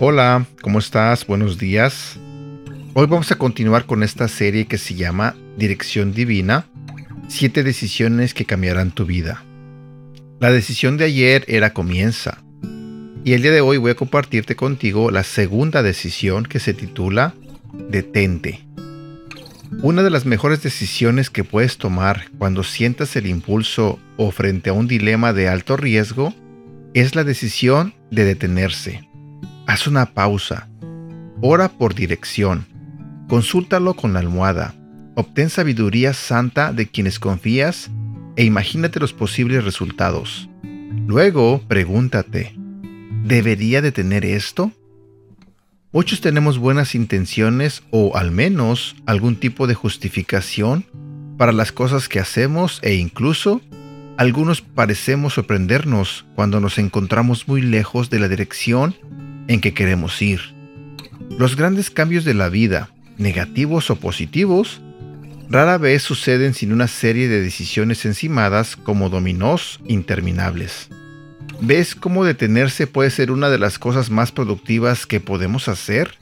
Hola, ¿cómo estás? Buenos días. Hoy vamos a continuar con esta serie que se llama Dirección Divina, siete decisiones que cambiarán tu vida. La decisión de ayer era comienza. Y el día de hoy voy a compartirte contigo la segunda decisión que se titula Detente. Una de las mejores decisiones que puedes tomar cuando sientas el impulso o frente a un dilema de alto riesgo es la decisión de detenerse. Haz una pausa. Ora por dirección. Consúltalo con la almohada. Obtén sabiduría santa de quienes confías e imagínate los posibles resultados. Luego, pregúntate, ¿debería detener esto? Muchos tenemos buenas intenciones o al menos algún tipo de justificación para las cosas que hacemos e incluso algunos parecemos sorprendernos cuando nos encontramos muy lejos de la dirección en que queremos ir. Los grandes cambios de la vida, negativos o positivos, rara vez suceden sin una serie de decisiones encimadas como dominós interminables. ¿Ves cómo detenerse puede ser una de las cosas más productivas que podemos hacer?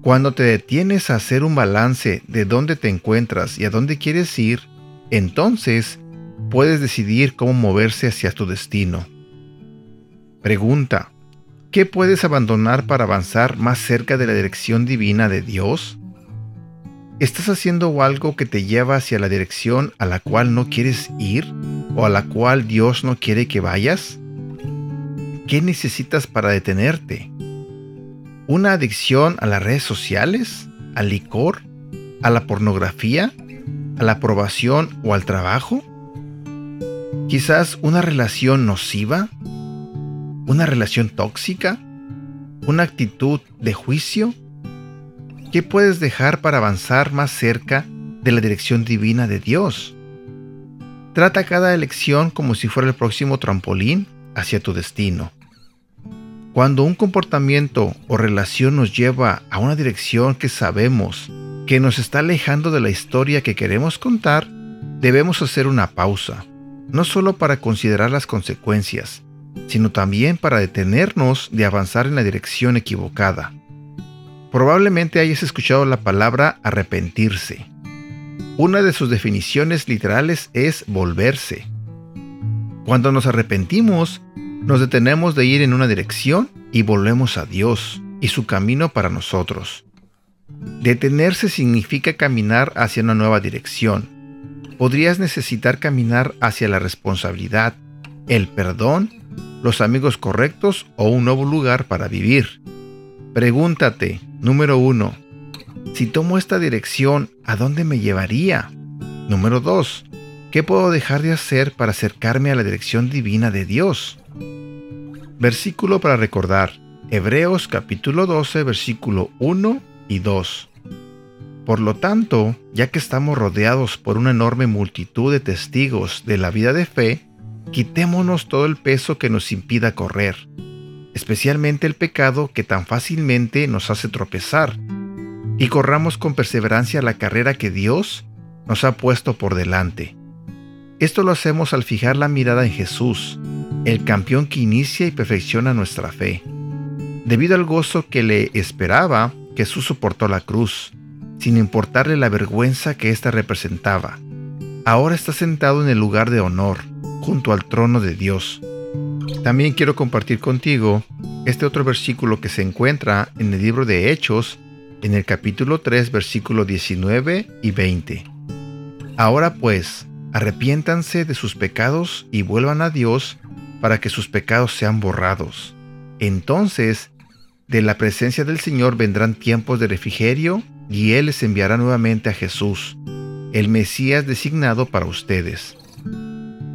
Cuando te detienes a hacer un balance de dónde te encuentras y a dónde quieres ir, entonces puedes decidir cómo moverse hacia tu destino. Pregunta, ¿qué puedes abandonar para avanzar más cerca de la dirección divina de Dios? ¿Estás haciendo algo que te lleva hacia la dirección a la cual no quieres ir o a la cual Dios no quiere que vayas? ¿Qué necesitas para detenerte? ¿Una adicción a las redes sociales? ¿Al licor? ¿A la pornografía? ¿A la aprobación o al trabajo? ¿Quizás una relación nociva? ¿Una relación tóxica? ¿Una actitud de juicio? ¿Qué puedes dejar para avanzar más cerca de la dirección divina de Dios? Trata cada elección como si fuera el próximo trampolín hacia tu destino. Cuando un comportamiento o relación nos lleva a una dirección que sabemos que nos está alejando de la historia que queremos contar, debemos hacer una pausa, no solo para considerar las consecuencias, sino también para detenernos de avanzar en la dirección equivocada. Probablemente hayas escuchado la palabra arrepentirse. Una de sus definiciones literales es volverse. Cuando nos arrepentimos, nos detenemos de ir en una dirección y volvemos a Dios y su camino para nosotros. Detenerse significa caminar hacia una nueva dirección. Podrías necesitar caminar hacia la responsabilidad, el perdón, los amigos correctos o un nuevo lugar para vivir. Pregúntate, número uno, si tomo esta dirección, ¿a dónde me llevaría? Número 2. ¿Qué puedo dejar de hacer para acercarme a la dirección divina de Dios? Versículo para recordar. Hebreos capítulo 12, versículo 1 y 2. Por lo tanto, ya que estamos rodeados por una enorme multitud de testigos de la vida de fe, quitémonos todo el peso que nos impida correr, especialmente el pecado que tan fácilmente nos hace tropezar, y corramos con perseverancia la carrera que Dios nos ha puesto por delante. Esto lo hacemos al fijar la mirada en Jesús, el campeón que inicia y perfecciona nuestra fe. Debido al gozo que le esperaba, Jesús soportó la cruz, sin importarle la vergüenza que ésta representaba. Ahora está sentado en el lugar de honor, junto al trono de Dios. También quiero compartir contigo este otro versículo que se encuentra en el libro de Hechos, en el capítulo 3, versículo 19 y 20. Ahora pues, arrepiéntanse de sus pecados y vuelvan a Dios para que sus pecados sean borrados. Entonces, de la presencia del Señor vendrán tiempos de refrigerio y Él les enviará nuevamente a Jesús, el Mesías designado para ustedes.